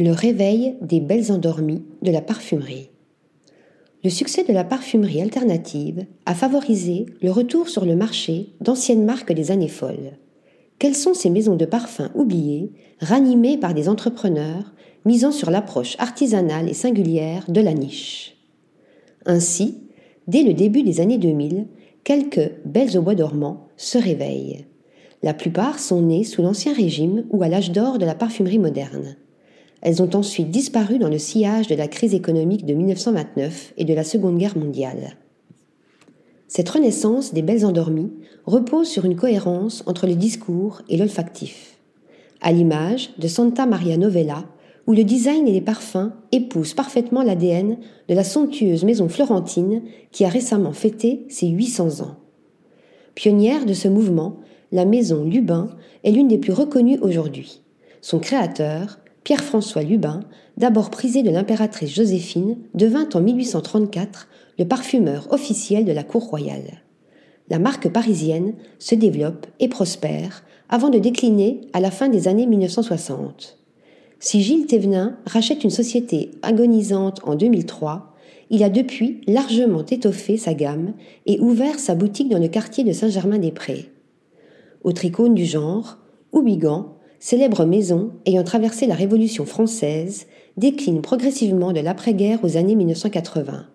Le réveil des belles endormies de la parfumerie. Le succès de la parfumerie alternative a favorisé le retour sur le marché d'anciennes marques des années folles. Quelles sont ces maisons de parfums oubliées, ranimées par des entrepreneurs misant sur l'approche artisanale et singulière de la niche? Ainsi, dès le début des années 2000, quelques belles au bois dormant se réveillent. La plupart sont nées sous l'Ancien Régime ou à l'âge d'or de la parfumerie moderne. Elles ont ensuite disparu dans le sillage de la crise économique de 1929 et de la Seconde Guerre mondiale. Cette renaissance des belles endormies repose sur une cohérence entre le discours et l'olfactif. À l'image de Santa Maria Novella, où le design et les parfums épousent parfaitement l'ADN de la somptueuse maison florentine qui a récemment fêté ses 800 ans. Pionnière de ce mouvement, la maison Lubin est l'une des plus reconnues aujourd'hui. Son créateur, Pierre-François Lubin, d'abord prisé de l'impératrice Joséphine, devint en 1834 le parfumeur officiel de la cour royale. La marque parisienne se développe et prospère avant de décliner à la fin des années 1960. Si Gilles Thévenin rachète une société agonisante en 2003, il a depuis largement étoffé sa gamme et ouvert sa boutique dans le quartier de Saint-Germain-des-Prés. Autre icône du genre, Oubigan, célèbre maison ayant traversé la Révolution française, décline progressivement de l'après-guerre aux années 1980.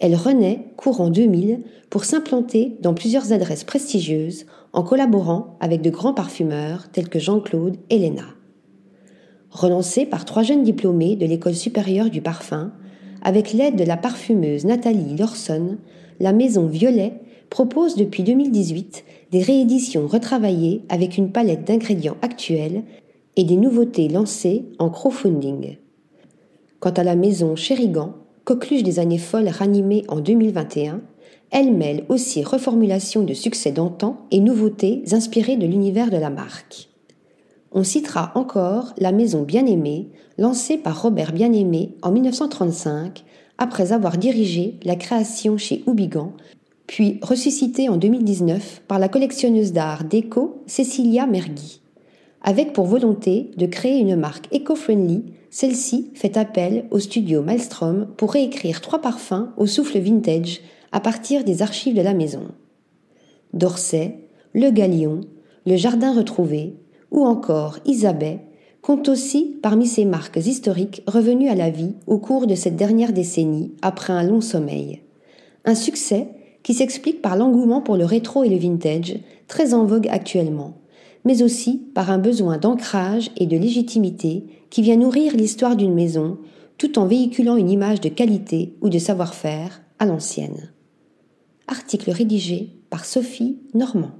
Elle renaît courant 2000 pour s'implanter dans plusieurs adresses prestigieuses en collaborant avec de grands parfumeurs tels que Jean-Claude et Léna. Relancée par trois jeunes diplômés de l'école supérieure du parfum, avec l'aide de la parfumeuse Nathalie Lorson, la maison Violet propose depuis 2018 des rééditions retravaillées avec une palette d'ingrédients actuels et des nouveautés lancées en crowdfunding. Quant à la maison Chérigan, coqueluche des années folles ranimée en 2021, elle mêle aussi reformulation de succès d'antan et nouveautés inspirées de l'univers de la marque. On citera encore la maison Bien-Aimée, lancée par Robert Bien-Aimé en 1935, après avoir dirigé la création chez Oubigan puis ressuscitée en 2019 par la collectionneuse d'art déco Cecilia Mergui. Avec pour volonté de créer une marque éco-friendly, celle-ci fait appel au studio Maelstrom pour réécrire trois parfums au souffle vintage à partir des archives de la maison. D'Orsay, Le Galion, Le Jardin retrouvé ou encore Isabelle comptent aussi parmi ces marques historiques revenues à la vie au cours de cette dernière décennie après un long sommeil. Un succès qui s'explique par l'engouement pour le rétro et le vintage, très en vogue actuellement, mais aussi par un besoin d'ancrage et de légitimité qui vient nourrir l'histoire d'une maison, tout en véhiculant une image de qualité ou de savoir-faire à l'ancienne. Article rédigé par Sophie Normand.